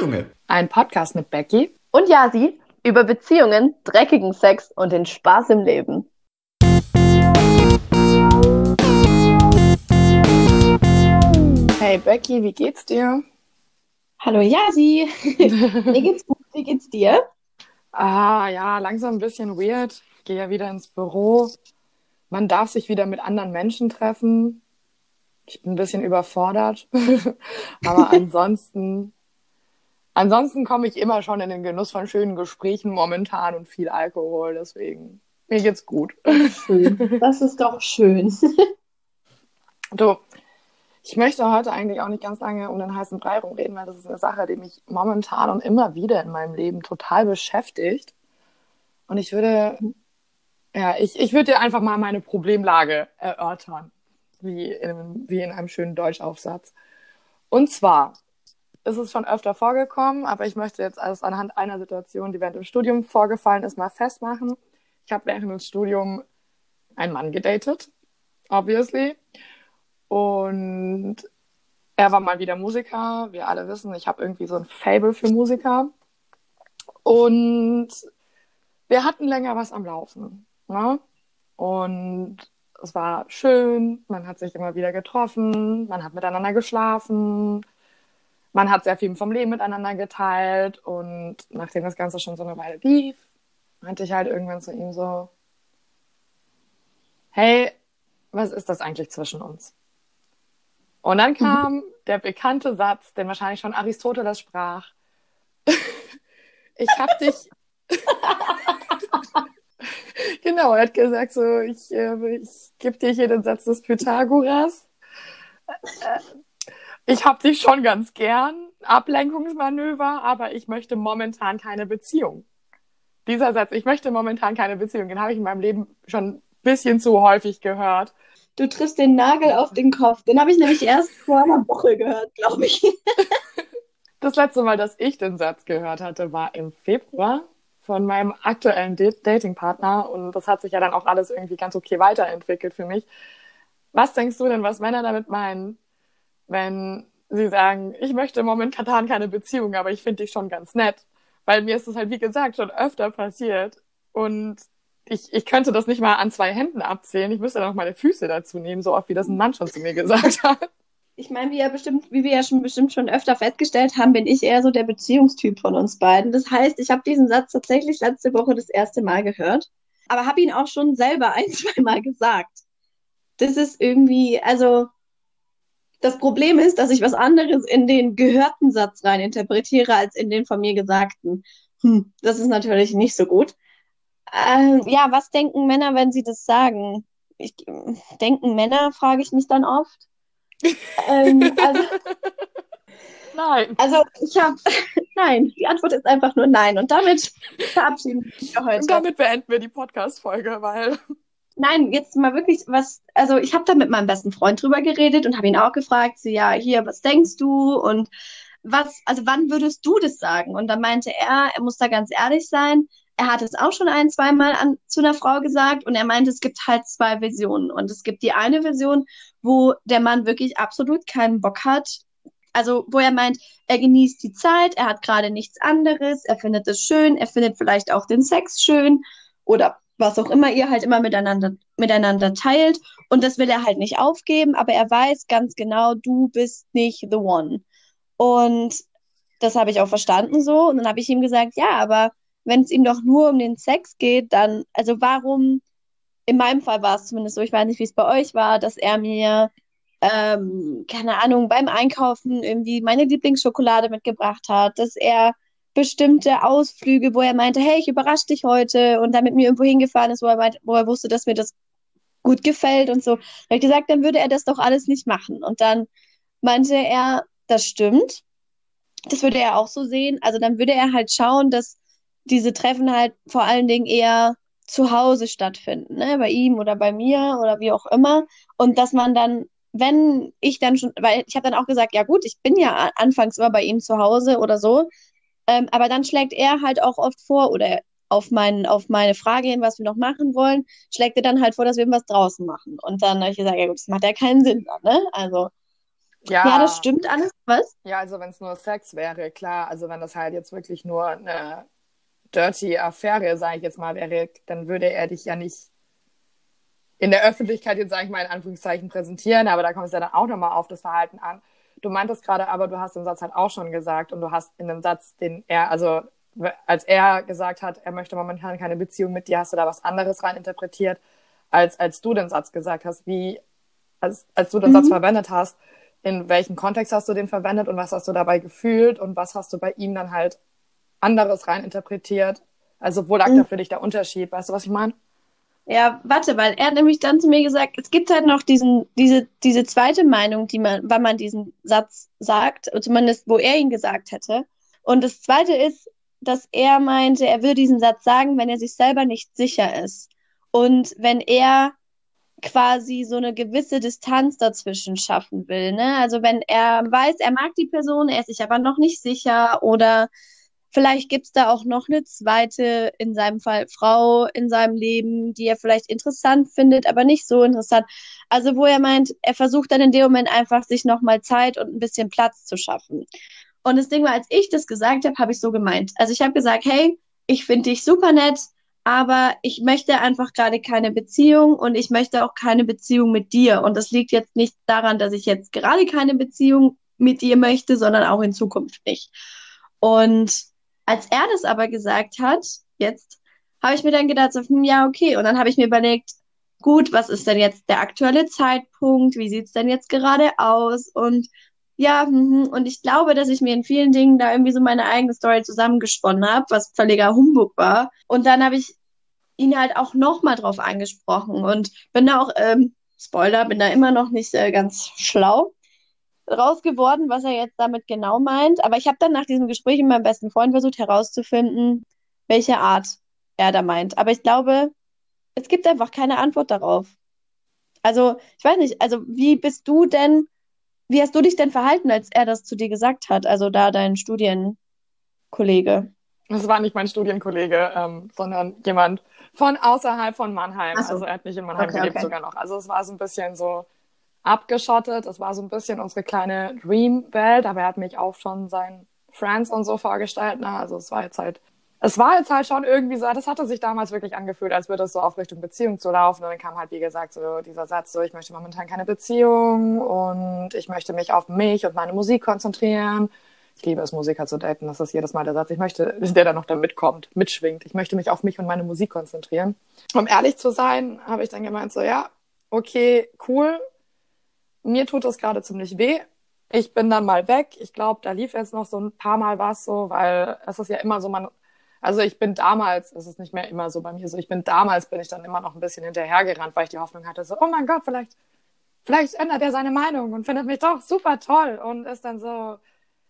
Junge. Ein Podcast mit Becky und Yasi über Beziehungen, dreckigen Sex und den Spaß im Leben. Hey Becky, wie geht's dir? Hallo Yasi. Mir geht's gut. Wie geht's dir? Ah ja, langsam ein bisschen weird. Ich gehe ja wieder ins Büro. Man darf sich wieder mit anderen Menschen treffen. Ich bin ein bisschen überfordert. Aber ansonsten, ansonsten komme ich immer schon in den Genuss von schönen Gesprächen momentan und viel Alkohol. Deswegen, mir geht's gut. Schön. Das ist doch schön. Du, ich möchte heute eigentlich auch nicht ganz lange um den heißen Brei rumreden, weil das ist eine Sache, die mich momentan und immer wieder in meinem Leben total beschäftigt. Und ich würde, ja, ich, ich würde dir einfach mal meine Problemlage erörtern, wie in, wie in einem schönen Deutschaufsatz. Und zwar ist es schon öfter vorgekommen, aber ich möchte jetzt alles anhand einer Situation, die während dem Studium vorgefallen ist, mal festmachen. Ich habe während dem Studium einen Mann gedatet, obviously. Und er war mal wieder Musiker. Wir alle wissen, ich habe irgendwie so ein Fable für Musiker. Und wir hatten länger was am Laufen. Ne? Und es war schön, man hat sich immer wieder getroffen, man hat miteinander geschlafen, man hat sehr viel vom Leben miteinander geteilt. Und nachdem das Ganze schon so eine Weile lief, meinte ich halt irgendwann zu ihm so, hey, was ist das eigentlich zwischen uns? Und dann kam mhm. der bekannte Satz, den wahrscheinlich schon Aristoteles sprach. ich hab dich. genau, er hat gesagt so, ich, äh, ich gebe dir hier den Satz des Pythagoras. Ich hab dich schon ganz gern, Ablenkungsmanöver, aber ich möchte momentan keine Beziehung. Dieser Satz, ich möchte momentan keine Beziehung, den habe ich in meinem Leben schon ein bisschen zu häufig gehört. Du triffst den Nagel auf den Kopf. Den habe ich nämlich erst vor einer Woche gehört, glaube ich. das letzte Mal, dass ich den Satz gehört hatte, war im Februar von meinem aktuellen Datingpartner und das hat sich ja dann auch alles irgendwie ganz okay weiterentwickelt für mich. Was denkst du denn, was Männer damit meinen, wenn sie sagen, ich möchte momentan keine Beziehung, aber ich finde dich schon ganz nett? Weil mir ist das halt, wie gesagt, schon öfter passiert und ich, ich könnte das nicht mal an zwei Händen abzählen. Ich müsste dann auch meine Füße dazu nehmen, so oft wie das ein Mann schon zu mir gesagt hat. Ich meine, wie, ja bestimmt, wie wir ja schon bestimmt schon öfter festgestellt haben, bin ich eher so der Beziehungstyp von uns beiden. Das heißt, ich habe diesen Satz tatsächlich letzte Woche das erste Mal gehört, aber habe ihn auch schon selber ein, zwei Mal gesagt. Das ist irgendwie, also das Problem ist, dass ich was anderes in den gehörten Satz rein interpretiere als in den von mir gesagten. Hm, das ist natürlich nicht so gut. Ähm, ja, was denken Männer, wenn sie das sagen? Ich, denken Männer, frage ich mich dann oft. ähm, also, nein. Also ich habe, nein, die Antwort ist einfach nur nein. Und damit verabschieden wir heute. Und damit beenden wir die Podcast-Folge, weil... Nein, jetzt mal wirklich was, also ich habe da mit meinem besten Freund drüber geredet und habe ihn auch gefragt, so ja, hier, was denkst du und was, also wann würdest du das sagen? Und dann meinte er, er muss da ganz ehrlich sein, er hat es auch schon ein, zweimal an, zu einer Frau gesagt und er meinte, es gibt halt zwei Versionen. Und es gibt die eine Version, wo der Mann wirklich absolut keinen Bock hat. Also, wo er meint, er genießt die Zeit, er hat gerade nichts anderes, er findet es schön, er findet vielleicht auch den Sex schön oder was auch immer ihr halt immer miteinander, miteinander teilt. Und das will er halt nicht aufgeben, aber er weiß ganz genau, du bist nicht the one. Und das habe ich auch verstanden so. Und dann habe ich ihm gesagt, ja, aber wenn es ihm doch nur um den Sex geht, dann, also warum, in meinem Fall war es zumindest so, ich weiß nicht, wie es bei euch war, dass er mir, ähm, keine Ahnung, beim Einkaufen irgendwie meine Lieblingsschokolade mitgebracht hat, dass er bestimmte Ausflüge, wo er meinte, hey, ich überrasche dich heute und dann mit mir irgendwo hingefahren ist, wo er, meinte, wo er wusste, dass mir das gut gefällt und so. Habe ich gesagt, dann würde er das doch alles nicht machen. Und dann meinte er, das stimmt. Das würde er auch so sehen. Also dann würde er halt schauen, dass diese Treffen halt vor allen Dingen eher zu Hause stattfinden, ne? bei ihm oder bei mir oder wie auch immer. Und dass man dann, wenn ich dann schon, weil ich habe dann auch gesagt, ja gut, ich bin ja anfangs immer bei ihm zu Hause oder so, ähm, aber dann schlägt er halt auch oft vor oder auf, mein, auf meine Frage hin, was wir noch machen wollen, schlägt er dann halt vor, dass wir was draußen machen. Und dann habe ich gesagt, ja gut, das macht ja keinen Sinn dann, ne? Also. Ja, Ja, das stimmt alles. Was? Ja, also wenn es nur Sex wäre, klar. Also wenn das halt jetzt wirklich nur eine dirty Affäre, sage ich jetzt mal, wäre, dann würde er dich ja nicht in der Öffentlichkeit jetzt, sage ich mal, in Anführungszeichen präsentieren, aber da kommt es ja dann auch nochmal auf das Verhalten an. Du meintest gerade, aber du hast den Satz halt auch schon gesagt und du hast in dem Satz, den er, also als er gesagt hat, er möchte momentan keine Beziehung mit dir, hast du da was anderes rein interpretiert, als als du den Satz gesagt hast, wie, als, als du den Mhm. Satz verwendet hast, in welchem Kontext hast du den verwendet und was hast du dabei gefühlt und was hast du bei ihm dann halt anderes rein interpretiert? Also wo lag Mhm. da für dich der Unterschied? Weißt du, was ich meine? Ja, warte, weil er hat nämlich dann zu mir gesagt, es gibt halt noch diesen, diese, diese zweite Meinung, die man, wann man diesen Satz sagt, zumindest wo er ihn gesagt hätte. Und das zweite ist, dass er meinte, er würde diesen Satz sagen, wenn er sich selber nicht sicher ist. Und wenn er quasi so eine gewisse Distanz dazwischen schaffen will, ne? Also wenn er weiß, er mag die Person, er ist sich aber noch nicht sicher oder vielleicht gibt's da auch noch eine zweite, in seinem Fall Frau in seinem Leben, die er vielleicht interessant findet, aber nicht so interessant. Also wo er meint, er versucht dann in dem Moment einfach sich nochmal Zeit und ein bisschen Platz zu schaffen. Und das Ding war, als ich das gesagt habe, habe ich so gemeint. Also ich habe gesagt, hey, ich finde dich super nett, aber ich möchte einfach gerade keine Beziehung und ich möchte auch keine Beziehung mit dir. Und das liegt jetzt nicht daran, dass ich jetzt gerade keine Beziehung mit dir möchte, sondern auch in Zukunft nicht. Und als er das aber gesagt hat, jetzt, habe ich mir dann gedacht, so, hm, ja, okay. Und dann habe ich mir überlegt, gut, was ist denn jetzt der aktuelle Zeitpunkt? Wie sieht's denn jetzt gerade aus? Und ja, mhm. und ich glaube, dass ich mir in vielen Dingen da irgendwie so meine eigene Story zusammengesponnen habe, was völliger Humbug war. Und dann habe ich ihn halt auch nochmal drauf angesprochen und bin da auch, ähm, Spoiler, bin da immer noch nicht äh, ganz schlau raus geworden, was er jetzt damit genau meint. Aber ich habe dann nach diesem Gespräch mit meinem besten Freund versucht herauszufinden, welche Art er da meint. Aber ich glaube, es gibt einfach keine Antwort darauf. Also, ich weiß nicht, also wie bist du denn, wie hast du dich denn verhalten, als er das zu dir gesagt hat? Also da dein Studienkollege. Das war nicht mein Studienkollege, ähm, sondern jemand von außerhalb von Mannheim. So. Also er hat nicht in Mannheim Okay, gelebt okay. sogar noch. Also es war so ein bisschen so abgeschottet. Es war so ein bisschen unsere kleine Dream-Welt, aber er hat mich auch schon seinen Friends und so vorgestellt. Ne? Also es war jetzt halt, es war jetzt halt schon irgendwie so, das hatte sich damals wirklich angefühlt, als würde es so auf Richtung Beziehung zu laufen. Und dann kam halt, wie gesagt, so dieser Satz, so ich möchte momentan keine Beziehung und ich möchte mich auf mich und meine Musik konzentrieren. Ich liebe es, Musiker zu daten. Das ist jedes Mal der Satz. Ich möchte, der dann noch da mitkommt, mitschwingt. Ich möchte mich auf mich und meine Musik konzentrieren. Um ehrlich zu sein, habe ich dann gemeint, so, ja, okay, cool. Mir tut das gerade ziemlich weh. Ich bin dann mal weg. Ich glaube, da lief jetzt noch so ein paar Mal was so, weil es ist ja immer so, man, also ich bin damals, es ist nicht mehr immer so bei mir so, ich bin damals, bin ich dann immer noch ein bisschen hinterhergerannt, weil ich die Hoffnung hatte, so, oh mein Gott, vielleicht, vielleicht ändert er seine Meinung und findet mich doch super toll und ist dann so,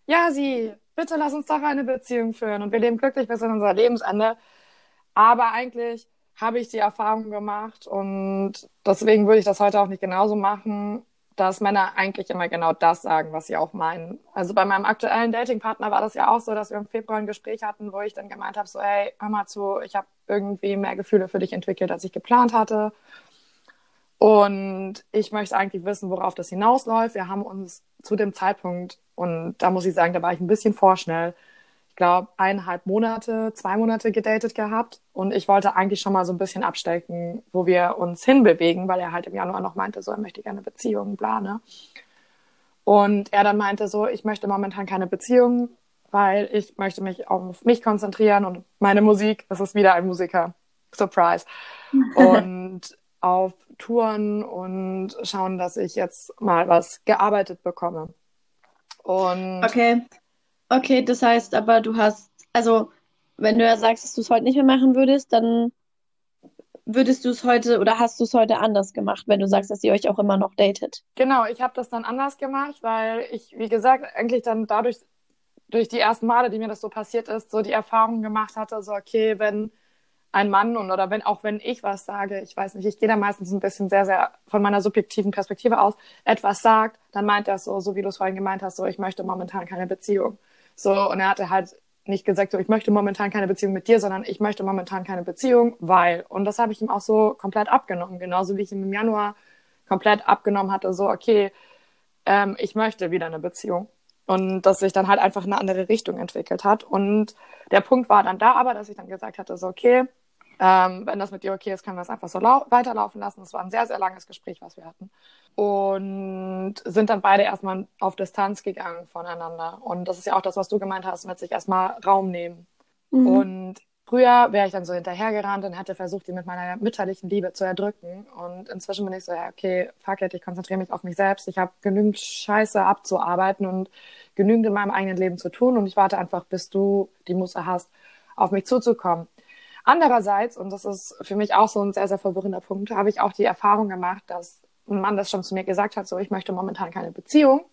ja, sie, bitte lass uns doch eine Beziehung führen und wir leben glücklich bis in unser Lebensende. Aber eigentlich habe ich die Erfahrung gemacht und deswegen würde ich das heute auch nicht genauso machen, dass Männer eigentlich immer genau das sagen, was sie auch meinen. Also bei meinem aktuellen Datingpartner war das ja auch so, dass wir im Februar ein Gespräch hatten, wo ich dann gemeint habe, so, hey, hör mal zu, ich habe irgendwie mehr Gefühle für dich entwickelt, als ich geplant hatte. Und ich möchte eigentlich wissen, worauf das hinausläuft. Wir haben uns zu dem Zeitpunkt, und da muss ich sagen, da war ich ein bisschen vorschnell, glaube, eineinhalb Monate, zwei Monate gedatet gehabt. Und ich wollte eigentlich schon mal so ein bisschen abstecken, wo wir uns hinbewegen, weil er halt im Januar noch meinte, so, er möchte gerne eine Beziehung, bla, ne? Und er dann meinte so, ich möchte momentan keine Beziehung, weil ich möchte mich auf mich konzentrieren und meine Musik, das ist wieder ein Musiker, Surprise. Und auf Touren und schauen, dass ich jetzt mal was gearbeitet bekomme. Und Okay. Okay, das heißt aber, du hast, also, wenn du ja sagst, dass du es heute nicht mehr machen würdest, dann würdest du es heute oder hast du es heute anders gemacht, wenn du sagst, dass ihr euch auch immer noch datet? Genau, ich habe das dann anders gemacht, weil ich, wie gesagt, eigentlich dann dadurch, durch die ersten Male, die mir das so passiert ist, so die Erfahrung gemacht hatte, so okay, wenn ein Mann und oder wenn auch wenn ich was sage, ich weiß nicht, ich gehe da meistens ein bisschen sehr, sehr von meiner subjektiven Perspektive aus, etwas sagt, dann meint er so, so wie du es vorhin gemeint hast, so ich möchte momentan keine Beziehung. So, und er hatte halt nicht gesagt, so ich möchte momentan keine Beziehung mit dir, sondern ich möchte momentan keine Beziehung, weil. Und das habe ich ihm auch so komplett abgenommen, genauso wie ich ihm im Januar komplett abgenommen hatte, so okay, ähm, ich möchte wieder eine Beziehung. Und dass sich dann halt einfach eine andere Richtung entwickelt hat. Und der Punkt war dann da aber, dass ich dann gesagt hatte, so okay, ähm, wenn das mit dir okay ist, können wir es einfach so weiterlaufen lassen. Es war ein sehr, sehr langes Gespräch, was wir hatten. Und sind dann beide erstmal auf Distanz gegangen voneinander. Und das ist ja auch das, was du gemeint hast, mit sich erstmal Raum nehmen. Mhm. Und früher wäre ich dann so hinterhergerannt und hätte versucht, die mit meiner mütterlichen Liebe zu erdrücken. Und inzwischen bin ich so, ja, okay, fuck it, ich konzentriere mich auf mich selbst. Ich habe genügend Scheiße abzuarbeiten und genügend in meinem eigenen Leben zu tun. Und ich warte einfach, bis du die Muße hast, auf mich zuzukommen. Andererseits, und das ist für mich auch so ein sehr, sehr verwirrender Punkt, habe ich auch die Erfahrung gemacht, dass ein Mann das schon zu mir gesagt hat, so, ich möchte momentan keine Beziehung.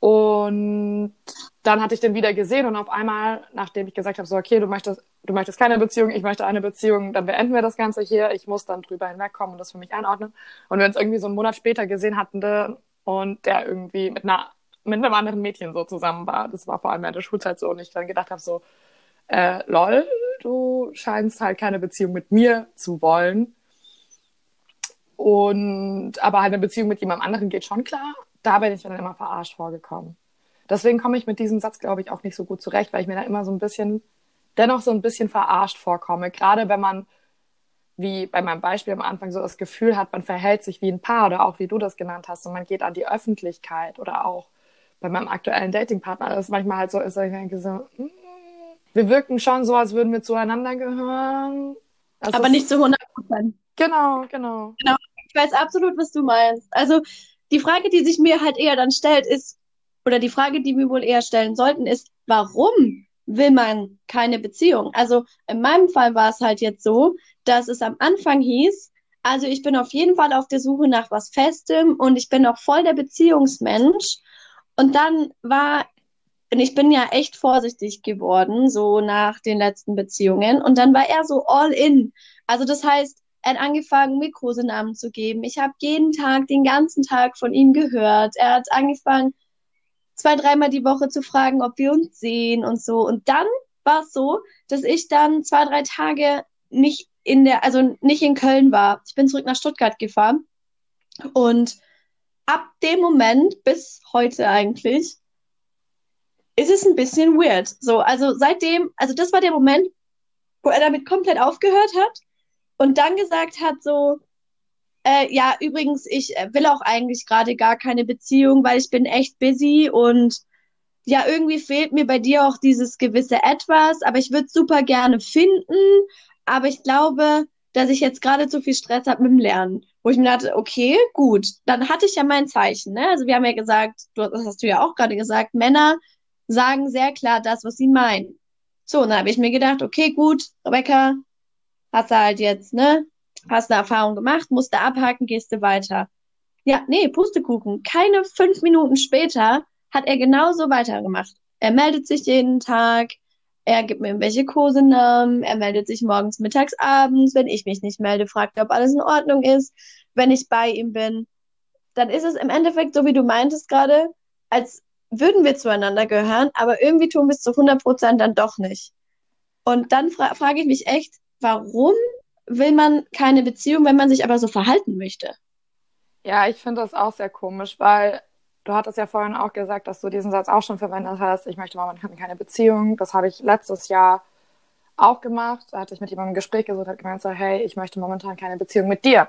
Und dann hatte ich den wieder gesehen und auf einmal, nachdem ich gesagt habe, so, okay, du möchtest, du möchtest keine Beziehung, ich möchte eine Beziehung, dann beenden wir das Ganze hier. Ich muss dann drüber hinwegkommen und das für mich einordnen. Und wir uns irgendwie so einen Monat später gesehen hatten und der irgendwie mit einer, mit einem anderen Mädchen so zusammen war. Das war vor allem während der Schulzeit so und ich dann gedacht habe, so, äh, lol, du scheinst halt keine Beziehung mit mir zu wollen. Und aber halt eine Beziehung mit jemand anderen geht schon klar. Da bin ich dann immer verarscht vorgekommen. Deswegen komme ich mit diesem Satz, glaube ich, auch nicht so gut zurecht, weil ich mir da immer so ein bisschen, dennoch so ein bisschen verarscht vorkomme. Gerade wenn man, wie bei meinem Beispiel am Anfang, so das Gefühl hat, man verhält sich wie ein Paar oder auch wie du das genannt hast und man geht an die Öffentlichkeit oder auch bei meinem aktuellen Datingpartner, das manchmal halt so ist, ich denke so, mm, wir wirken schon so, als würden wir zueinander gehören. Das Aber nicht zu 100 Prozent. Genau, genau. Genau. Ich weiß absolut, was du meinst. Also die Frage, die sich mir halt eher dann stellt, ist, oder die Frage, die wir wohl eher stellen sollten, ist, warum will man keine Beziehung? Also in meinem Fall war es halt jetzt so, dass es am Anfang hieß, also ich bin auf jeden Fall auf der Suche nach was Festem und ich bin auch voll der Beziehungsmensch. Und dann war und ich bin ja echt vorsichtig geworden, so nach den letzten Beziehungen. Und dann war er so all in. Also das heißt, er hat angefangen, mir Kosenamen zu geben. Ich habe jeden Tag, den ganzen Tag von ihm gehört. Er hat angefangen, zwei, dreimal die Woche zu fragen, ob wir uns sehen und so. Und dann war es so, dass ich dann zwei, drei Tage nicht in der, also nicht in Köln war. Ich bin zurück nach Stuttgart gefahren. Und ab dem Moment bis heute eigentlich ist es ein bisschen weird. So, also seitdem, also das war der Moment, wo er damit komplett aufgehört hat und dann gesagt hat, so, äh, ja, übrigens, ich äh, will auch eigentlich gerade gar keine Beziehung, weil ich bin echt busy und ja, irgendwie fehlt mir bei dir auch dieses gewisse Etwas, aber ich würde super gerne finden, aber ich glaube, dass ich jetzt gerade zu viel Stress habe mit dem Lernen. Wo ich mir dachte, okay, gut, dann hatte ich ja mein Zeichen. Ne? Also wir haben ja gesagt, du, das hast du ja auch gerade gesagt, Männer sagen sehr klar das, was sie meinen. So, und dann habe ich mir gedacht, okay, gut, Rebecca, hast du halt jetzt, ne, hast eine Erfahrung gemacht, musst du abhaken, gehst du weiter. Ja, nee, Pustekuchen. Keine fünf Minuten später hat er genauso weitergemacht. Er meldet sich jeden Tag, er gibt mir irgendwelche Kosenamen, er meldet sich morgens, mittags, abends. Wenn ich mich nicht melde, fragt er, ob alles in Ordnung ist. Wenn ich bei ihm bin, dann ist es im Endeffekt, so wie du meintest gerade, als würden wir zueinander gehören, aber irgendwie tun wir es zu 100 Prozent dann doch nicht. Und dann fra frage ich mich echt, warum will man keine Beziehung, wenn man sich aber so verhalten möchte? Ja, ich finde das auch sehr komisch, weil du hattest ja vorhin auch gesagt, dass du diesen Satz auch schon verwendet hast. Ich möchte momentan keine Beziehung. Das habe ich letztes Jahr auch gemacht. Da hatte ich mit jemandem ein Gespräch gesucht, hat gemeint so, hey, ich möchte momentan keine Beziehung mit dir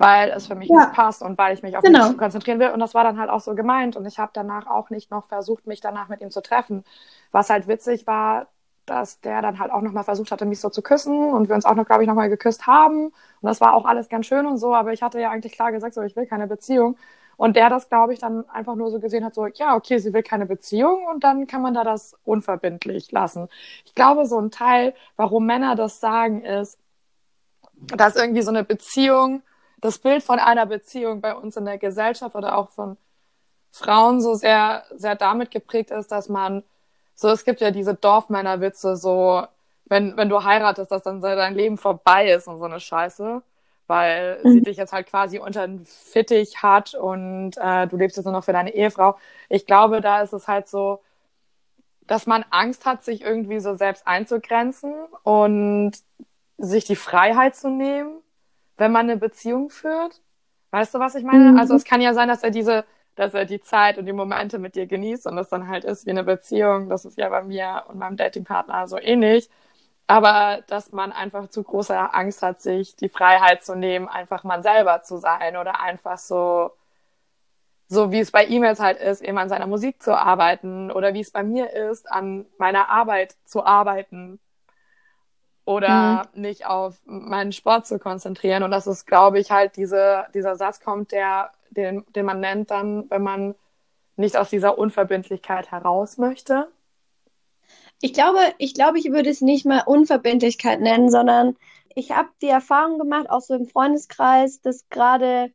weil es für mich ja. nicht passt und weil ich mich auf genau. mich konzentrieren will. Und das war dann halt auch so gemeint. Und ich habe danach auch nicht noch versucht, mich danach mit ihm zu treffen. Was halt witzig war, dass der dann halt auch nochmal versucht hatte, mich so zu küssen und wir uns auch noch, glaube ich, nochmal geküsst haben. Und das war auch alles ganz schön und so, aber ich hatte ja eigentlich klar gesagt, so, ich will keine Beziehung. Und der das, glaube ich, dann einfach nur so gesehen hat, so, ja, okay, sie will keine Beziehung und dann kann man da das unverbindlich lassen. Ich glaube, so ein Teil, warum Männer das sagen, ist, dass irgendwie so eine Beziehung das Bild von einer Beziehung bei uns in der Gesellschaft oder auch von Frauen so sehr, sehr damit geprägt ist, dass man, so es gibt ja diese Dorfmännerwitze, so, wenn, wenn du heiratest, dass dann dein Leben vorbei ist und so eine Scheiße, weil mhm. sie dich jetzt halt quasi unter den Fittich hat und äh, du lebst jetzt nur noch für deine Ehefrau. Ich glaube, da ist es halt so, dass man Angst hat, sich irgendwie so selbst einzugrenzen und sich die Freiheit zu nehmen wenn man eine Beziehung führt. Weißt du, was ich meine? Mhm. Also es kann ja sein, dass er diese dass er die Zeit und die Momente mit dir genießt und das dann halt ist wie eine Beziehung. Das ist ja bei mir und meinem Datingpartner so ähnlich. Aber dass man einfach zu große Angst hat, sich die Freiheit zu nehmen, einfach man selber zu sein oder einfach so, so wie es bei ihm jetzt halt ist, eben an seiner Musik zu arbeiten oder wie es bei mir ist, an meiner Arbeit zu arbeiten oder mhm. nicht auf meinen Sport zu konzentrieren. Und das ist, glaube ich, halt diese, dieser Satz kommt, der, den, den man nennt dann, wenn man nicht aus dieser Unverbindlichkeit heraus möchte. Ich glaube, ich glaube, ich würde es nicht mal Unverbindlichkeit nennen, sondern ich habe die Erfahrung gemacht, auch so im Freundeskreis, dass gerade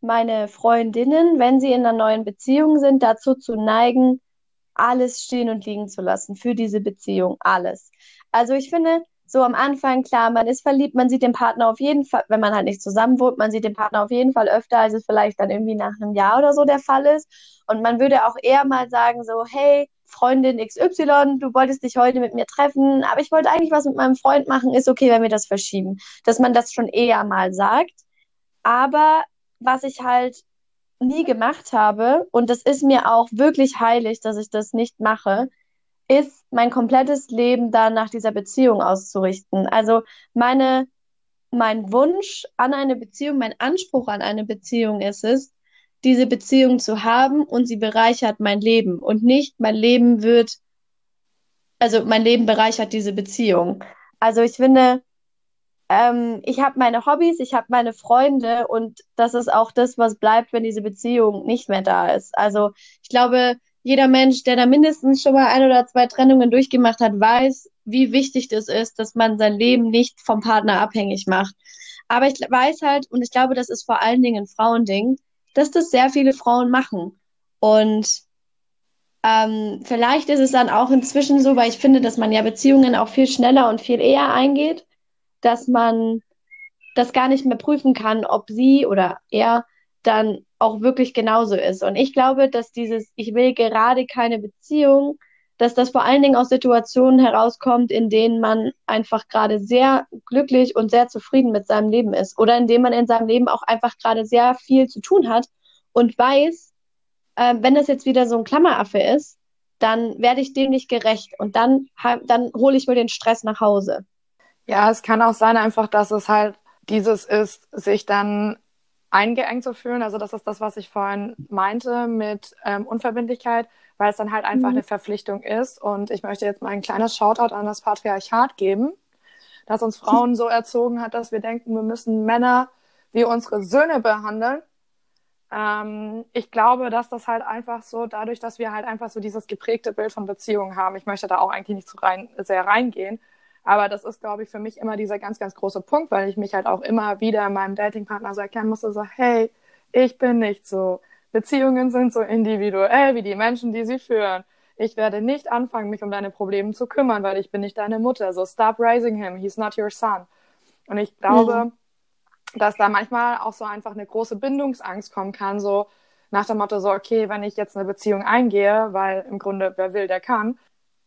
meine Freundinnen, wenn sie in einer neuen Beziehung sind, dazu zu neigen, alles stehen und liegen zu lassen für diese Beziehung, alles. Also ich finde, so am Anfang, klar, man ist verliebt, man sieht den Partner auf jeden Fall, wenn man halt nicht zusammen wohnt, man sieht den Partner auf jeden Fall öfter, als es vielleicht dann irgendwie nach einem Jahr oder so der Fall ist. Und man würde auch eher mal sagen, so, hey, Freundin XY, du wolltest dich heute mit mir treffen, aber ich wollte eigentlich was mit meinem Freund machen, ist okay, wenn wir das verschieben. Dass man das schon eher mal sagt. Aber was ich halt nie gemacht habe, und das ist mir auch wirklich heilig, dass ich das nicht mache, ist mein komplettes Leben dann nach dieser Beziehung auszurichten. Also meine, mein Wunsch an eine Beziehung, mein Anspruch an eine Beziehung ist es, diese Beziehung zu haben und sie bereichert mein Leben und nicht mein Leben wird, also mein Leben bereichert diese Beziehung. Also ich finde, ähm, ich habe meine Hobbys, ich habe meine Freunde und das ist auch das, was bleibt, wenn diese Beziehung nicht mehr da ist. Also ich glaube, jeder Mensch, der da mindestens schon mal ein oder zwei Trennungen durchgemacht hat, weiß, wie wichtig das ist, dass man sein Leben nicht vom Partner abhängig macht. Aber ich weiß halt, und ich glaube, das ist vor allen Dingen ein Frauending, dass das sehr viele Frauen machen. Und ähm, vielleicht ist es dann auch inzwischen so, weil ich finde, dass man ja Beziehungen auch viel schneller und viel eher eingeht, dass man das gar nicht mehr prüfen kann, ob sie oder er dann auch wirklich genauso ist. Und ich glaube, dass dieses, ich will gerade keine Beziehung, dass das vor allen Dingen aus Situationen herauskommt, in denen man einfach gerade sehr glücklich und sehr zufrieden mit seinem Leben ist oder in denen man in seinem Leben auch einfach gerade sehr viel zu tun hat und weiß, äh, wenn das jetzt wieder so ein Klammeraffe ist, dann werde ich dem nicht gerecht und dann, dann hole ich mir den Stress nach Hause. Ja, es kann auch sein einfach, dass es halt dieses ist, sich dann eingeengt zu fühlen. Also das ist das, was ich vorhin meinte mit ähm, Unverbindlichkeit, weil es dann halt einfach mhm. eine Verpflichtung ist. Und ich möchte jetzt mal ein kleines Shoutout an das Patriarchat geben, das uns Frauen so erzogen hat, dass wir denken, wir müssen Männer wie unsere Söhne behandeln. Ähm, ich glaube, dass das halt einfach so, dadurch, dass wir halt einfach so dieses geprägte Bild von Beziehungen haben, ich möchte da auch eigentlich nicht so rein, sehr reingehen, aber das ist, glaube ich, für mich immer dieser ganz, ganz große Punkt, weil ich mich halt auch immer wieder meinem Datingpartner so erklären musste, so, hey, ich bin nicht so. Beziehungen sind so individuell wie die Menschen, die sie führen. Ich werde nicht anfangen, mich um deine Probleme zu kümmern, weil ich bin nicht deine Mutter. So stop raising him. He's not your son. Und ich glaube, mhm. dass da manchmal auch so einfach eine große Bindungsangst kommen kann, so nach dem Motto so, okay, wenn ich jetzt eine Beziehung eingehe, weil im Grunde wer will, der kann,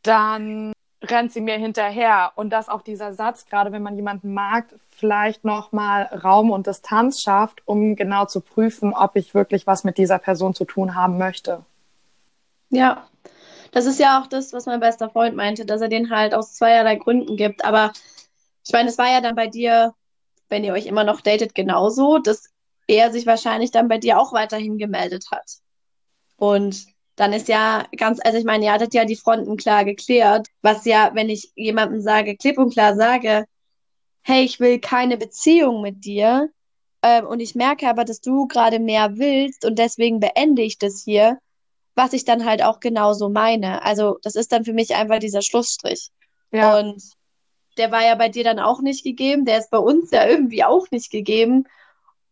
dann rennt sie mir hinterher. Und dass auch dieser Satz, gerade wenn man jemanden mag, vielleicht nochmal Raum und Distanz schafft, um genau zu prüfen, ob ich wirklich was mit dieser Person zu tun haben möchte. Ja, das ist ja auch das, was mein bester Freund meinte, dass er den halt aus zweierlei Gründen gibt. Aber ich meine, es war ja dann bei dir, wenn ihr euch immer noch datet, genauso, dass er sich wahrscheinlich dann bei dir auch weiterhin gemeldet hat. Und dann ist ja ganz, also ich meine, ihr hattet ja die Fronten klar geklärt, was ja, wenn ich jemandem sage, klipp und klar sage, hey, ich will keine Beziehung mit dir, ähm, und ich merke aber, dass du gerade mehr willst und deswegen beende ich das hier, was ich dann halt auch genauso meine. Also das ist dann für mich einfach dieser Schlussstrich. Ja. Und der war ja bei dir dann auch nicht gegeben, der ist bei uns ja irgendwie auch nicht gegeben.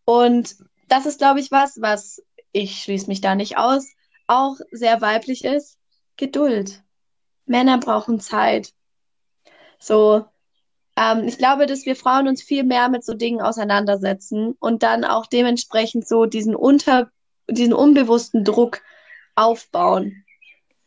Und das ist, glaube ich, was, was ich schließe mich da nicht aus, auch sehr weiblich ist, Geduld. Männer brauchen Zeit. So, ähm, ich glaube, dass wir Frauen uns viel mehr mit so Dingen auseinandersetzen und dann auch dementsprechend so diesen unter, diesen unbewussten Druck aufbauen.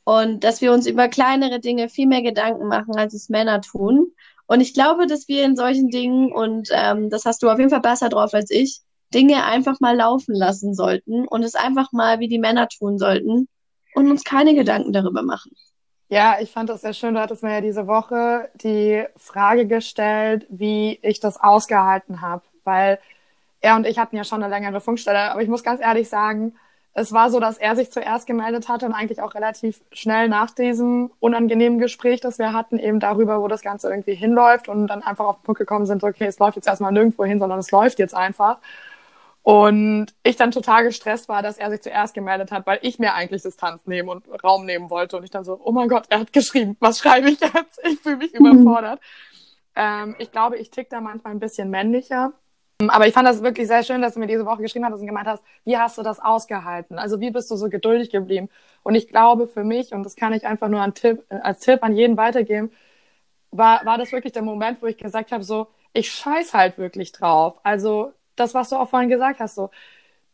Und dass wir uns über kleinere Dinge viel mehr Gedanken machen, als es Männer tun. Und ich glaube, dass wir in solchen Dingen, und ähm, das hast du auf jeden Fall besser drauf als ich, Dinge einfach mal laufen lassen sollten und es einfach mal wie die Männer tun sollten und uns keine Gedanken darüber machen. Ja, ich fand das sehr schön. Du hattest mir ja diese Woche die Frage gestellt, wie ich das ausgehalten habe, weil er und ich hatten ja schon eine längere Funkstelle, aber ich muss ganz ehrlich sagen, es war so, dass er sich zuerst gemeldet hatte und eigentlich auch relativ schnell nach diesem unangenehmen Gespräch, das wir hatten, eben darüber, wo das Ganze irgendwie hinläuft und dann einfach auf den Punkt gekommen sind, okay, es läuft jetzt erstmal nirgendwo hin, sondern es läuft jetzt einfach. Und ich dann total gestresst war, dass er sich zuerst gemeldet hat, weil ich mir eigentlich Distanz nehmen und Raum nehmen wollte. Und ich dann so, oh mein Gott, er hat geschrieben, was schreibe ich jetzt? Ich fühle mich überfordert. Ähm, ich glaube, ich tick da manchmal ein bisschen männlicher. Aber ich fand das wirklich sehr schön, dass du mir diese Woche geschrieben hast und gemeint hast, wie hast du das ausgehalten? Also wie bist du so geduldig geblieben? Und ich glaube für mich, und das kann ich einfach nur an Tipp, als Tipp an jeden weitergeben, war, war das wirklich der Moment, wo ich gesagt habe, so, ich scheiß halt wirklich drauf. Also das, was du auch vorhin gesagt hast, so,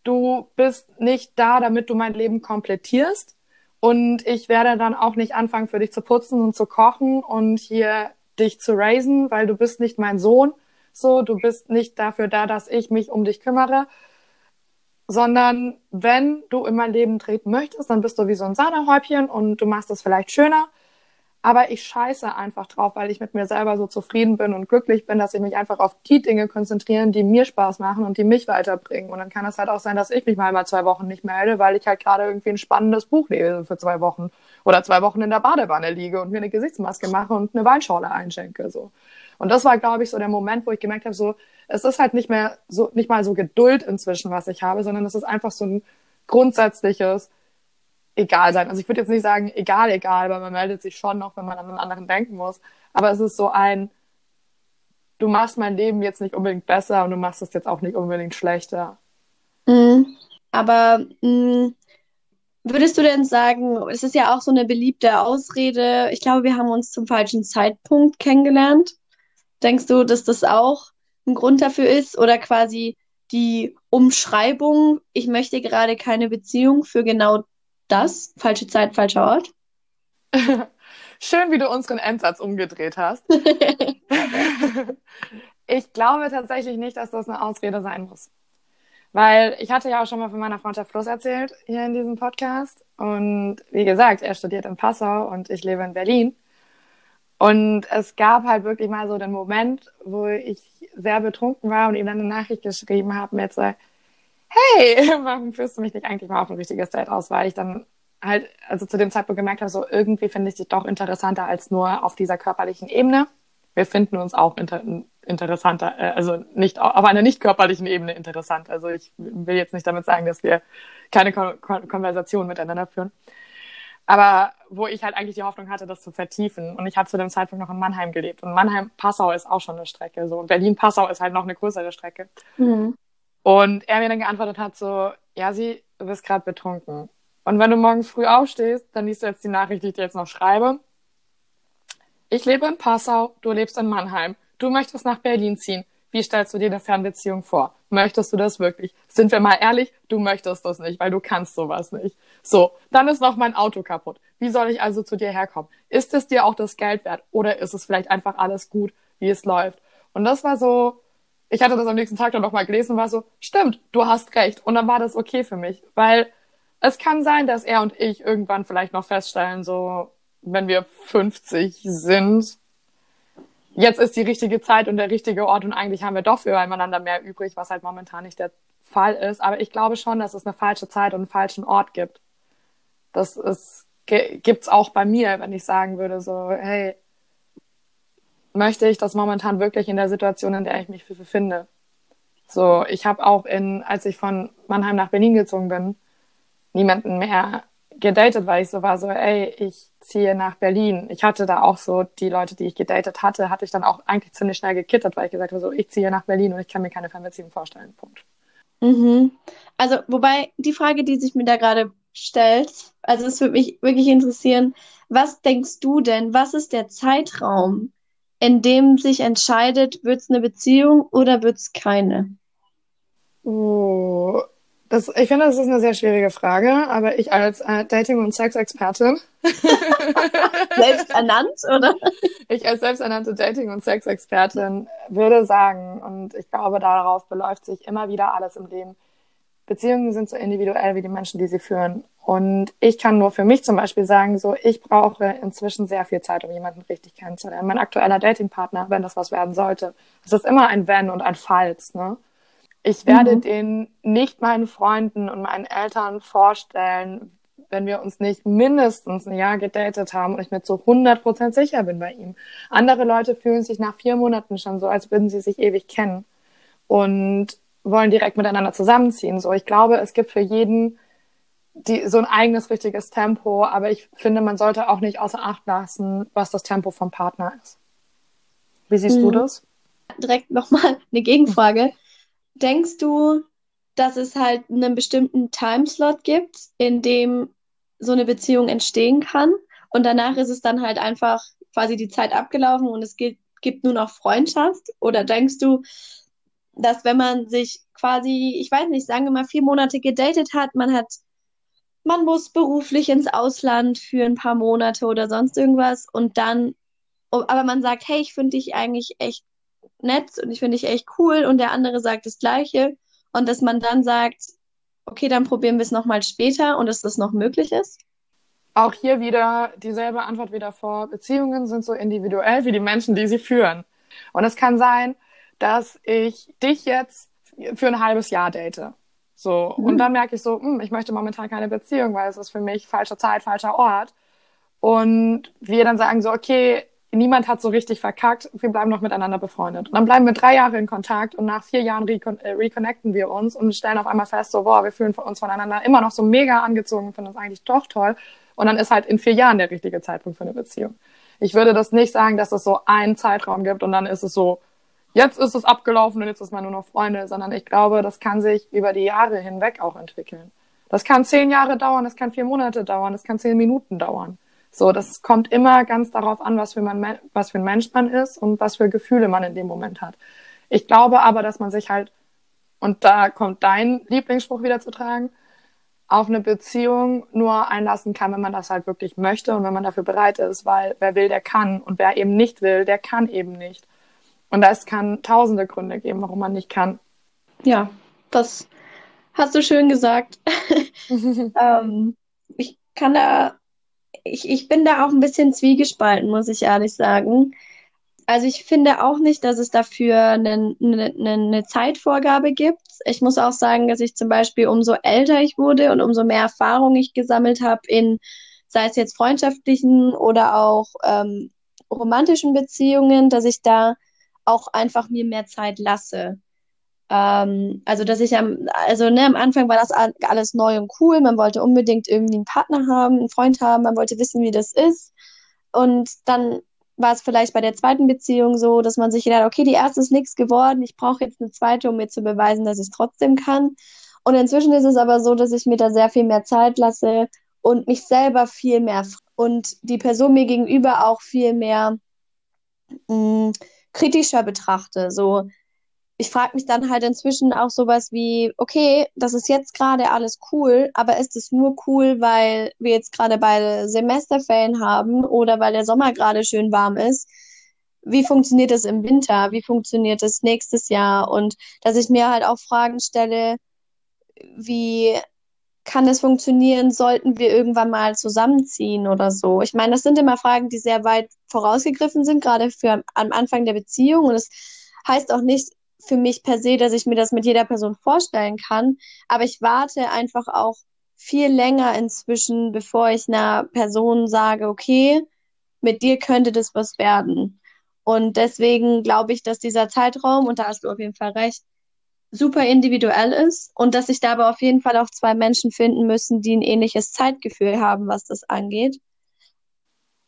du bist nicht da, damit du mein Leben komplettierst. Und ich werde dann auch nicht anfangen, für dich zu putzen und zu kochen und hier dich zu raisen, weil du bist nicht mein Sohn so, du bist nicht dafür da, dass ich mich um dich kümmere, sondern wenn du in mein Leben treten möchtest, dann bist du wie so ein Sahnehäubchen und du machst es vielleicht schöner. Aber ich scheiße einfach drauf, weil ich mit mir selber so zufrieden bin und glücklich bin, dass ich mich einfach auf die Dinge konzentrieren, die mir Spaß machen und die mich weiterbringen. Und dann kann es halt auch sein, dass ich mich mal mal zwei Wochen nicht melde, weil ich halt gerade irgendwie ein spannendes Buch lese für zwei Wochen oder zwei Wochen in der Badewanne liege und mir eine Gesichtsmaske mache und eine Weinschorle einschenke. So. Und das war, glaube ich, so der Moment, wo ich gemerkt habe, so, es ist halt nicht mehr so, nicht mal so Geduld inzwischen, was ich habe, sondern es ist einfach so ein grundsätzliches egal sein. Also ich würde jetzt nicht sagen, egal, egal, weil man meldet sich schon noch, wenn man an einen anderen denken muss. Aber es ist so ein, du machst mein Leben jetzt nicht unbedingt besser und du machst es jetzt auch nicht unbedingt schlechter. Mhm. Aber mh, mm, würdest du denn sagen, es ist ja auch so eine beliebte Ausrede, ich glaube, wir haben uns zum falschen Zeitpunkt kennengelernt. Denkst du, dass das auch ein Grund dafür ist oder quasi die Umschreibung, ich möchte gerade keine Beziehung für genau das? Falsche Zeit, falscher Ort? Schön, wie du unseren Endsatz umgedreht hast. ich glaube tatsächlich nicht, dass das eine Ausrede sein muss. Weil ich hatte ja auch schon mal von meiner Freundschaft Fluss erzählt hier in diesem Podcast. Und wie gesagt, er studiert in Passau und ich lebe in Berlin. Und es gab halt wirklich mal so den Moment, wo ich sehr betrunken war und ihm dann eine Nachricht geschrieben habe mit hey, warum führst du mich nicht eigentlich mal auf ein richtiges Date aus? Weil ich dann halt, also zu dem Zeitpunkt gemerkt habe, so irgendwie finde ich dich doch interessanter als nur auf dieser körperlichen Ebene. Wir finden uns auch inter interessanter, äh, also nicht auf einer nicht körperlichen Ebene interessant. Also ich will jetzt nicht damit sagen, dass wir keine Kon Kon Konversation miteinander führen aber wo ich halt eigentlich die Hoffnung hatte, das zu vertiefen. Und ich habe zu dem Zeitpunkt noch in Mannheim gelebt. Und Mannheim-Passau ist auch schon eine Strecke. So. Berlin-Passau ist halt noch eine größere Strecke. Mhm. Und er mir dann geantwortet hat so, ja, sie, du bist gerade betrunken. Und wenn du morgen früh aufstehst, dann liest du jetzt die Nachricht, die ich dir jetzt noch schreibe. Ich lebe in Passau, du lebst in Mannheim. Du möchtest nach Berlin ziehen. Wie stellst du dir eine Fernbeziehung vor? Möchtest du das wirklich? Sind wir mal ehrlich, du möchtest das nicht, weil du kannst sowas nicht. So, dann ist noch mein Auto kaputt. Wie soll ich also zu dir herkommen? Ist es dir auch das Geld wert oder ist es vielleicht einfach alles gut, wie es läuft? Und das war so, ich hatte das am nächsten Tag dann nochmal gelesen und war so, stimmt, du hast recht. Und dann war das okay für mich, weil es kann sein, dass er und ich irgendwann vielleicht noch feststellen, so, wenn wir 50 sind, jetzt ist die richtige Zeit und der richtige Ort und eigentlich haben wir doch füreinander mehr übrig, was halt momentan nicht der Fall ist. Aber ich glaube schon, dass es eine falsche Zeit und einen falschen Ort gibt. Das ist, gibt's auch bei mir, wenn ich sagen würde, so, hey, möchte ich das momentan wirklich in der Situation, in der ich mich befinde? So, ich habe auch in, als ich von Mannheim nach Berlin gezogen bin, niemanden mehr gedatet, weil ich so war, so, ey, ich ziehe nach Berlin. Ich hatte da auch so, die Leute, die ich gedatet hatte, hatte ich dann auch eigentlich ziemlich schnell gekittert, weil ich gesagt habe, so, ich ziehe nach Berlin und ich kann mir keine Fernbeziehung vorstellen. Punkt. Mhm. Also, wobei die Frage, die sich mir da gerade stellt, also es würde mich wirklich interessieren, was denkst du denn, was ist der Zeitraum, in dem sich entscheidet, wird es eine Beziehung oder wird es keine? Oh, Das, ich finde, das ist eine sehr schwierige Frage, aber ich als äh, Dating- und Sexexpertin. selbst ernannt, oder? Ich als selbsternannte Dating- und Sexexpertin würde sagen, und ich glaube, darauf beläuft sich immer wieder alles im Leben. Beziehungen sind so individuell wie die Menschen, die sie führen. Und ich kann nur für mich zum Beispiel sagen, so, ich brauche inzwischen sehr viel Zeit, um jemanden richtig kennenzulernen. Mein aktueller Datingpartner, wenn das was werden sollte, es ist immer ein Wenn und ein Falls, ne? Ich werde mhm. den nicht meinen Freunden und meinen Eltern vorstellen, wenn wir uns nicht mindestens ein Jahr gedatet haben und ich mir zu 100 Prozent sicher bin bei ihm. Andere Leute fühlen sich nach vier Monaten schon so, als würden sie sich ewig kennen und wollen direkt miteinander zusammenziehen. So, ich glaube, es gibt für jeden die, so ein eigenes richtiges Tempo, aber ich finde, man sollte auch nicht außer Acht lassen, was das Tempo vom Partner ist. Wie siehst mhm. du das? Direkt nochmal eine Gegenfrage denkst du, dass es halt einen bestimmten Timeslot gibt, in dem so eine Beziehung entstehen kann und danach ist es dann halt einfach quasi die Zeit abgelaufen und es gibt, gibt nur noch Freundschaft? Oder denkst du, dass wenn man sich quasi, ich weiß nicht, sagen wir mal vier Monate gedatet hat, man hat, man muss beruflich ins Ausland für ein paar Monate oder sonst irgendwas und dann, aber man sagt, hey, ich finde dich eigentlich echt nett und ich finde dich echt cool und der andere sagt das Gleiche und dass man dann sagt, okay, dann probieren wir es nochmal später und dass das noch möglich ist? Auch hier wieder dieselbe Antwort wieder vor. Beziehungen sind so individuell wie die Menschen, die sie führen. Und es kann sein, dass ich dich jetzt für ein halbes Jahr date. So. Mhm. Und dann merke ich so, hm, ich möchte momentan keine Beziehung, weil es ist für mich falsche Zeit, falscher Ort. Und wir dann sagen so, okay, niemand hat so richtig verkackt, wir bleiben noch miteinander befreundet. Und dann bleiben wir drei Jahre in Kontakt und nach vier Jahren recon äh, reconnecten wir uns und stellen auf einmal fest, so, boah, wir fühlen uns voneinander immer noch so mega angezogen, finden uns eigentlich doch toll. Und dann ist halt in vier Jahren der richtige Zeitpunkt für eine Beziehung. Ich würde das nicht sagen, dass es so einen Zeitraum gibt und dann ist es so, jetzt ist es abgelaufen und jetzt ist man nur noch Freunde, sondern ich glaube, das kann sich über die Jahre hinweg auch entwickeln. Das kann zehn Jahre dauern, das kann vier Monate dauern, das kann zehn Minuten dauern. So, das kommt immer ganz darauf an, was für, man, was für ein Mensch man ist und was für Gefühle man in dem Moment hat. Ich glaube aber, dass man sich halt, und da kommt dein Lieblingsspruch wieder zu tragen, auf eine Beziehung nur einlassen kann, wenn man das halt wirklich möchte und wenn man dafür bereit ist, weil wer will, der kann und wer eben nicht will, der kann eben nicht. Und es kann tausende Gründe geben, warum man nicht kann. Ja, das hast du schön gesagt. ähm, ich kann da ich, ich bin da auch ein bisschen zwiegespalten, muss ich ehrlich sagen. Also ich finde auch nicht, dass es dafür eine, eine, eine Zeitvorgabe gibt. Ich muss auch sagen, dass ich zum Beispiel umso älter ich wurde und umso mehr Erfahrung ich gesammelt habe in, sei es jetzt freundschaftlichen oder auch ähm, romantischen Beziehungen, dass ich da auch einfach mir mehr Zeit lasse. Ähm, also, dass ich am, also ne, am Anfang war das alles neu und cool. Man wollte unbedingt irgendwie einen Partner haben, einen Freund haben, man wollte wissen, wie das ist. Und dann war es vielleicht bei der zweiten Beziehung so, dass man sich gedacht, okay, die erste ist nichts geworden, ich brauche jetzt eine zweite, um mir zu beweisen, dass ich es trotzdem kann. Und inzwischen ist es aber so, dass ich mir da sehr viel mehr Zeit lasse und mich selber viel mehr und die Person mir gegenüber auch viel mehr mh, mm, kritischer betrachte. So, ich frage mich dann halt inzwischen auch sowas wie, okay, das ist jetzt gerade alles cool, aber ist es nur cool, weil wir jetzt gerade beide Semesterferien haben oder weil der Sommer gerade schön warm ist? Wie funktioniert das im Winter? Wie funktioniert das nächstes Jahr? Und dass ich mir halt auch Fragen stelle, wie kann es funktionieren, sollten wir irgendwann mal zusammenziehen oder so? Ich meine, das sind immer Fragen, die sehr weit vorausgegriffen sind, gerade für am Anfang der Beziehung. Und es heißt auch nicht, für mich per se, dass ich mir das mit jeder Person vorstellen kann. Aber ich warte einfach auch viel länger inzwischen, bevor ich einer Person sage, okay, mit dir könnte das was werden. Und deswegen glaube ich, dass dieser Zeitraum, und da hast du auf jeden Fall recht, super individuell ist und dass sich dabei auf jeden Fall auch zwei Menschen finden müssen, die ein ähnliches Zeitgefühl haben, was das angeht.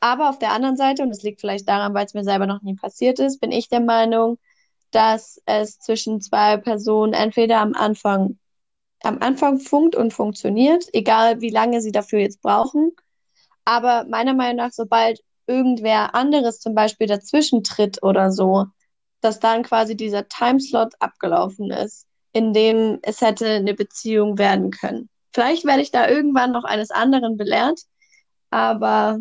Aber auf der anderen Seite, und das liegt vielleicht daran, weil es mir selber noch nie passiert ist, bin ich der Meinung, dass es zwischen zwei Personen entweder am Anfang am Anfang funkt und funktioniert, egal wie lange sie dafür jetzt brauchen. Aber meiner Meinung nach, sobald irgendwer anderes zum Beispiel dazwischen tritt oder so, dass dann quasi dieser Timeslot abgelaufen ist. in dem es hätte eine Beziehung werden können. Vielleicht werde ich da irgendwann noch eines anderen belehrt, aber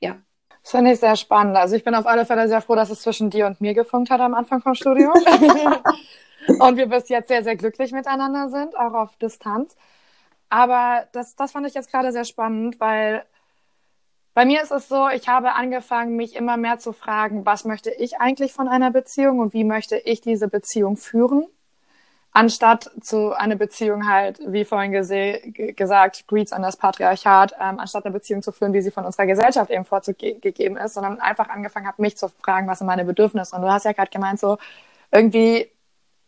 ja. Das finde ich sehr spannend. Also ich bin auf alle Fälle sehr froh, dass es zwischen dir und mir gefunkt hat am Anfang vom Studium. und wir bis jetzt sehr, sehr glücklich miteinander sind, auch auf Distanz. Aber das, das fand ich jetzt gerade sehr spannend, weil bei mir ist es so, ich habe angefangen, mich immer mehr zu fragen, was möchte ich eigentlich von einer Beziehung und wie möchte ich diese Beziehung führen? anstatt zu einer Beziehung halt, wie vorhin gesagt, Greets an das Patriarchat, ähm, anstatt eine Beziehung zu führen, wie sie von unserer Gesellschaft eben vorzugegeben ist, sondern einfach angefangen habe, mich zu fragen, was sind meine Bedürfnisse. Und du hast ja gerade gemeint, so irgendwie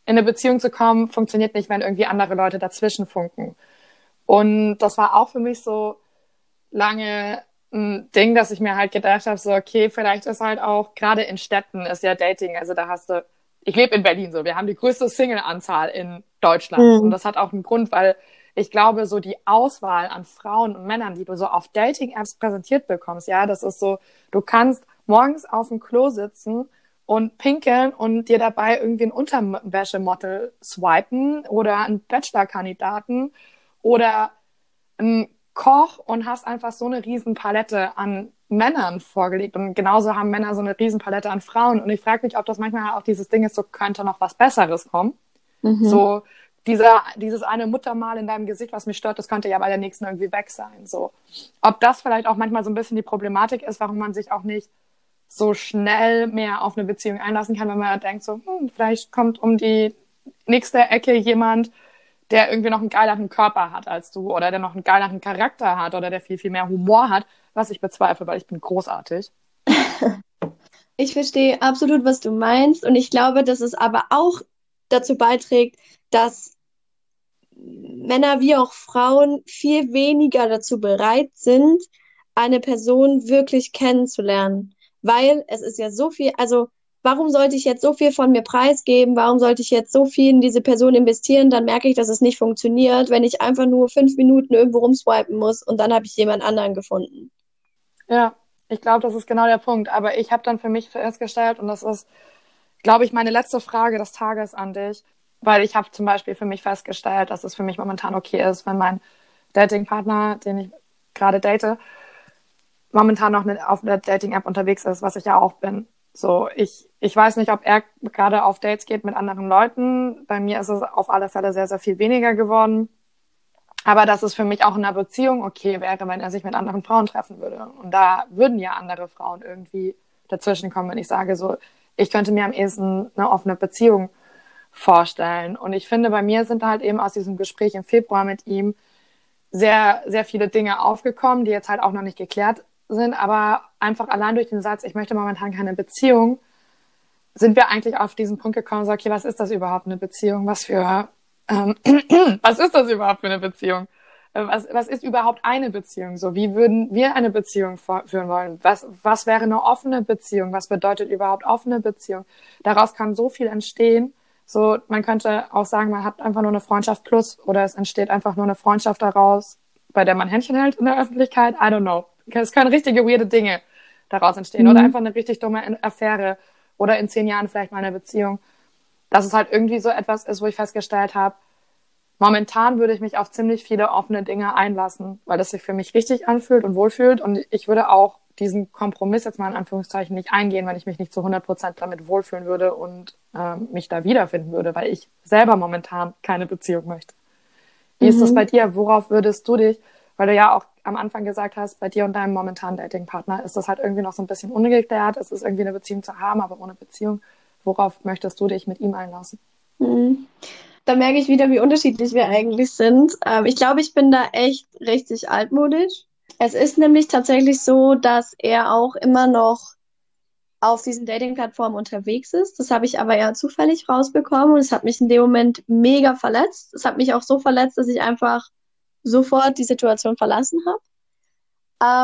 in eine Beziehung zu kommen, funktioniert nicht, wenn irgendwie andere Leute dazwischen funken. Und das war auch für mich so lange ein Ding, dass ich mir halt gedacht habe, so okay, vielleicht ist halt auch gerade in Städten ist ja Dating, also da hast du ich lebe in Berlin so, wir haben die größte Single-Anzahl in Deutschland. Mhm. Und das hat auch einen Grund, weil ich glaube, so die Auswahl an Frauen und Männern, die du so auf Dating-Apps präsentiert bekommst, ja, das ist so, du kannst morgens auf dem Klo sitzen und pinkeln und dir dabei irgendwie ein Unterwäschemodel swipen oder einen Bachelor-Kandidaten oder einen Koch und hast einfach so eine riesen Palette an Männern vorgelegt. Und genauso haben Männer so eine Riesenpalette an Frauen. Und ich frage mich, ob das manchmal auch dieses Ding ist, so könnte noch was Besseres kommen. Mhm. So dieser, dieses eine Muttermal in deinem Gesicht, was mich stört, das könnte ja bei der nächsten irgendwie weg sein. So. Ob das vielleicht auch manchmal so ein bisschen die Problematik ist, warum man sich auch nicht so schnell mehr auf eine Beziehung einlassen kann, wenn man denkt, so, hm, vielleicht kommt um die nächste Ecke jemand, der irgendwie noch einen geileren Körper hat als du oder der noch einen geileren Charakter hat oder der viel, viel mehr Humor hat, was ich bezweifle, weil ich bin großartig. ich verstehe absolut, was du meinst und ich glaube, dass es aber auch dazu beiträgt, dass Männer wie auch Frauen viel weniger dazu bereit sind, eine Person wirklich kennenzulernen. Weil es ist ja so viel, also warum sollte ich jetzt so viel von mir preisgeben? Warum sollte ich jetzt so viel in diese Person investieren? Dann merke ich, dass es nicht funktioniert, wenn ich einfach nur fünf Minuten irgendwo rumswipen muss und dann habe ich jemand anderen gefunden. Ja, ich glaube, das ist genau der Punkt. Aber ich habe dann für mich festgestellt, und das ist, glaube ich, meine letzte Frage des Tages an dich, weil ich habe zum Beispiel für mich festgestellt, dass es für mich momentan okay ist, wenn mein Datingpartner, den ich gerade date, momentan noch auf der Dating-App unterwegs ist, was ich ja auch bin. So, ich, ich weiß nicht, ob er gerade auf Dates geht mit anderen Leuten. Bei mir ist es auf alle Fälle sehr, sehr viel weniger geworden. Aber dass es für mich auch in einer Beziehung okay wäre, wenn er sich mit anderen Frauen treffen würde. Und da würden ja andere Frauen irgendwie dazwischen kommen, wenn ich sage, so, ich könnte mir am ehesten eine offene Beziehung vorstellen. Und ich finde, bei mir sind halt eben aus diesem Gespräch im Februar mit ihm sehr, sehr viele Dinge aufgekommen, die jetzt halt auch noch nicht geklärt sind, aber einfach allein durch den Satz, ich möchte momentan keine Beziehung, sind wir eigentlich auf diesen Punkt gekommen, so, okay, was ist das überhaupt eine Beziehung? Was für, ähm, was ist das überhaupt für eine Beziehung? Äh, was, was ist überhaupt eine Beziehung? So, wie würden wir eine Beziehung führen wollen? Was, was wäre eine offene Beziehung? Was bedeutet überhaupt offene Beziehung? Daraus kann so viel entstehen. So, man könnte auch sagen, man hat einfach nur eine Freundschaft plus oder es entsteht einfach nur eine Freundschaft daraus, bei der man Händchen hält in der Öffentlichkeit. I don't know. Es können richtige weirde Dinge daraus entstehen mhm. oder einfach eine richtig dumme Affäre oder in zehn Jahren vielleicht mal eine Beziehung. Dass es halt irgendwie so etwas ist, wo ich festgestellt habe, momentan würde ich mich auf ziemlich viele offene Dinge einlassen, weil das sich für mich richtig anfühlt und wohlfühlt und ich würde auch diesen Kompromiss jetzt mal in Anführungszeichen nicht eingehen, wenn ich mich nicht zu 100 Prozent damit wohlfühlen würde und äh, mich da wiederfinden würde, weil ich selber momentan keine Beziehung möchte. Wie mhm. ist das bei dir? Worauf würdest du dich, weil du ja auch am Anfang gesagt hast, bei dir und deinem momentanen Datingpartner ist das halt irgendwie noch so ein bisschen ungeklärt. Es ist irgendwie eine Beziehung zu haben, aber ohne Beziehung. Worauf möchtest du dich mit ihm einlassen? Mhm. Da merke ich wieder, wie unterschiedlich wir eigentlich sind. Ähm, ich glaube, ich bin da echt richtig altmodisch. Es ist nämlich tatsächlich so, dass er auch immer noch auf diesen Dating-Plattformen unterwegs ist. Das habe ich aber eher zufällig rausbekommen und es hat mich in dem Moment mega verletzt. Es hat mich auch so verletzt, dass ich einfach sofort die Situation verlassen habe.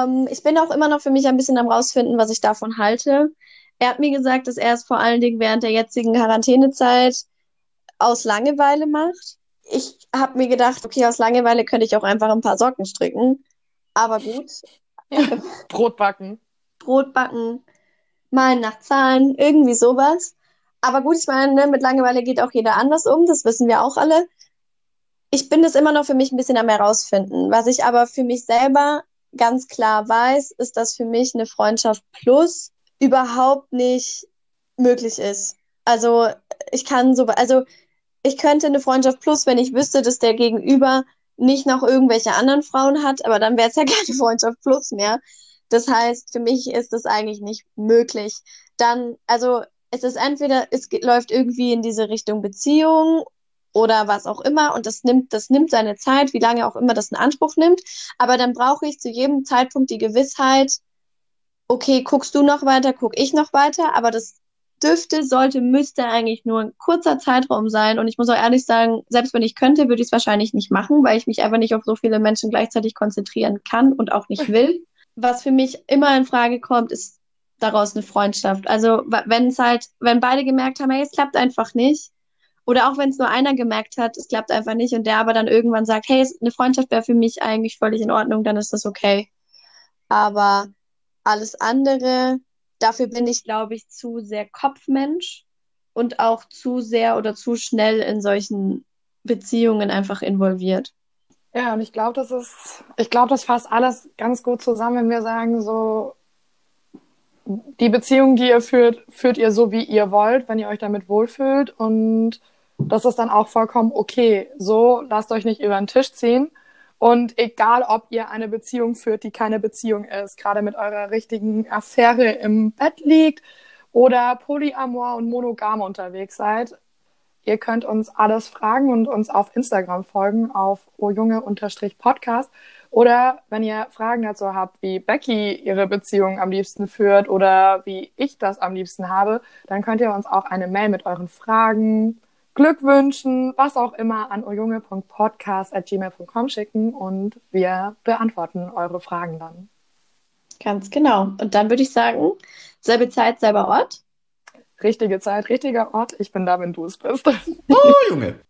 Ähm, ich bin auch immer noch für mich ein bisschen am rausfinden, was ich davon halte. Er hat mir gesagt, dass er es vor allen Dingen während der jetzigen Quarantänezeit aus Langeweile macht. Ich habe mir gedacht, okay, aus Langeweile könnte ich auch einfach ein paar Socken stricken. Aber gut. Brot backen. Brot backen, malen nach Zahlen, irgendwie sowas. Aber gut, ich meine, ne, mit Langeweile geht auch jeder anders um, das wissen wir auch alle. Ich bin das immer noch für mich ein bisschen am herausfinden. Was ich aber für mich selber ganz klar weiß, ist, dass für mich eine Freundschaft plus überhaupt nicht möglich ist. Also ich kann so, also ich könnte eine Freundschaft plus, wenn ich wüsste, dass der Gegenüber nicht noch irgendwelche anderen Frauen hat, aber dann wäre es ja keine Freundschaft plus mehr. Das heißt, für mich ist das eigentlich nicht möglich. Dann, also es ist entweder, es läuft irgendwie in diese Richtung Beziehung oder was auch immer und das nimmt, das nimmt seine Zeit, wie lange auch immer das in Anspruch nimmt. Aber dann brauche ich zu jedem Zeitpunkt die Gewissheit, okay, guckst du noch weiter, guck ich noch weiter, aber das dürfte, sollte, müsste eigentlich nur ein kurzer Zeitraum sein. Und ich muss auch ehrlich sagen, selbst wenn ich könnte, würde ich es wahrscheinlich nicht machen, weil ich mich einfach nicht auf so viele Menschen gleichzeitig konzentrieren kann und auch nicht will. Was für mich immer in Frage kommt, ist daraus eine Freundschaft. Also wenn es halt, wenn beide gemerkt haben, hey, es klappt einfach nicht, oder auch wenn es nur einer gemerkt hat, es klappt einfach nicht und der aber dann irgendwann sagt, hey, eine Freundschaft wäre für mich eigentlich völlig in Ordnung, dann ist das okay. Aber alles andere, dafür bin ich, glaube ich, zu sehr Kopfmensch und auch zu sehr oder zu schnell in solchen Beziehungen einfach involviert. Ja, und ich glaube, das ist, ich glaube, das fasst alles ganz gut zusammen, wenn wir sagen, so, die Beziehung, die ihr führt, führt ihr so, wie ihr wollt, wenn ihr euch damit wohlfühlt. Und das ist dann auch vollkommen okay. So, lasst euch nicht über den Tisch ziehen. Und egal, ob ihr eine Beziehung führt, die keine Beziehung ist, gerade mit eurer richtigen Affäre im Bett liegt oder polyamor und monogam unterwegs seid, ihr könnt uns alles fragen und uns auf Instagram folgen auf ojunge-podcast. Oder wenn ihr Fragen dazu habt, wie Becky ihre Beziehung am liebsten führt oder wie ich das am liebsten habe, dann könnt ihr uns auch eine Mail mit euren Fragen, Glückwünschen, was auch immer an ojunge.podcast.gmail.com schicken und wir beantworten eure Fragen dann. Ganz genau. Und dann würde ich sagen, selbe Zeit, selber Ort. Richtige Zeit, richtiger Ort. Ich bin da, wenn du es bist. Oh, Junge.